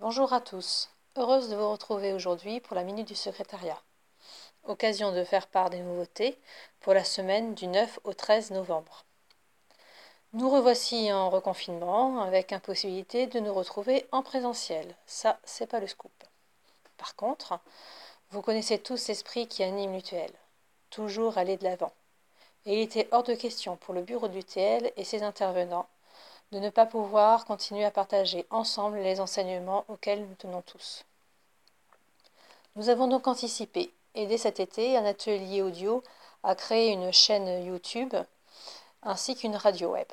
Bonjour à tous, heureuse de vous retrouver aujourd'hui pour la Minute du Secrétariat. Occasion de faire part des nouveautés pour la semaine du 9 au 13 novembre. Nous revoici en reconfinement avec impossibilité de nous retrouver en présentiel. Ça, c'est pas le scoop. Par contre, vous connaissez tous l'esprit qui anime l'UTL. Toujours aller de l'avant. Et il était hors de question pour le bureau d'UTL et ses intervenants de ne pas pouvoir continuer à partager ensemble les enseignements auxquels nous tenons tous. Nous avons donc anticipé et dès cet été, un atelier audio a créé une chaîne YouTube ainsi qu'une radio web.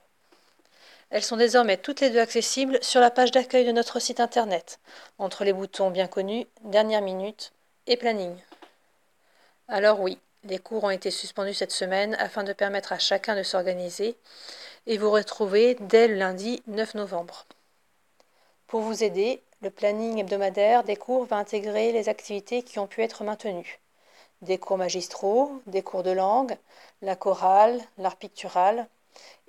Elles sont désormais toutes les deux accessibles sur la page d'accueil de notre site internet, entre les boutons bien connus Dernière minute et Planning. Alors oui, les cours ont été suspendus cette semaine afin de permettre à chacun de s'organiser et vous retrouver dès le lundi 9 novembre. Pour vous aider, le planning hebdomadaire des cours va intégrer les activités qui ont pu être maintenues. Des cours magistraux, des cours de langue, la chorale, l'art pictural,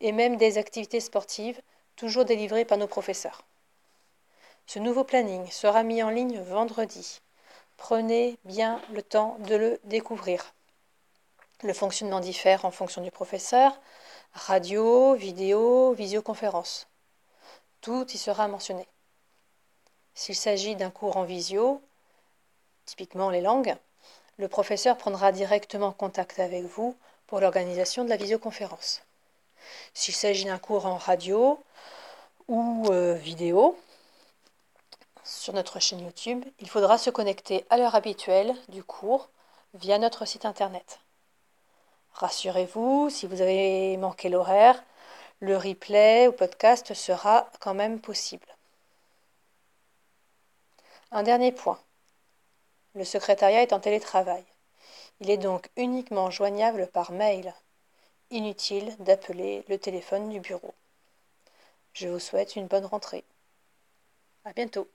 et même des activités sportives, toujours délivrées par nos professeurs. Ce nouveau planning sera mis en ligne vendredi. Prenez bien le temps de le découvrir. Le fonctionnement diffère en fonction du professeur, radio, vidéo, visioconférence. Tout y sera mentionné. S'il s'agit d'un cours en visio, typiquement les langues, le professeur prendra directement contact avec vous pour l'organisation de la visioconférence. S'il s'agit d'un cours en radio ou euh, vidéo, sur notre chaîne YouTube, il faudra se connecter à l'heure habituelle du cours via notre site internet. Rassurez-vous, si vous avez manqué l'horaire, le replay ou podcast sera quand même possible. Un dernier point. Le secrétariat est en télétravail. Il est donc uniquement joignable par mail. Inutile d'appeler le téléphone du bureau. Je vous souhaite une bonne rentrée. À bientôt.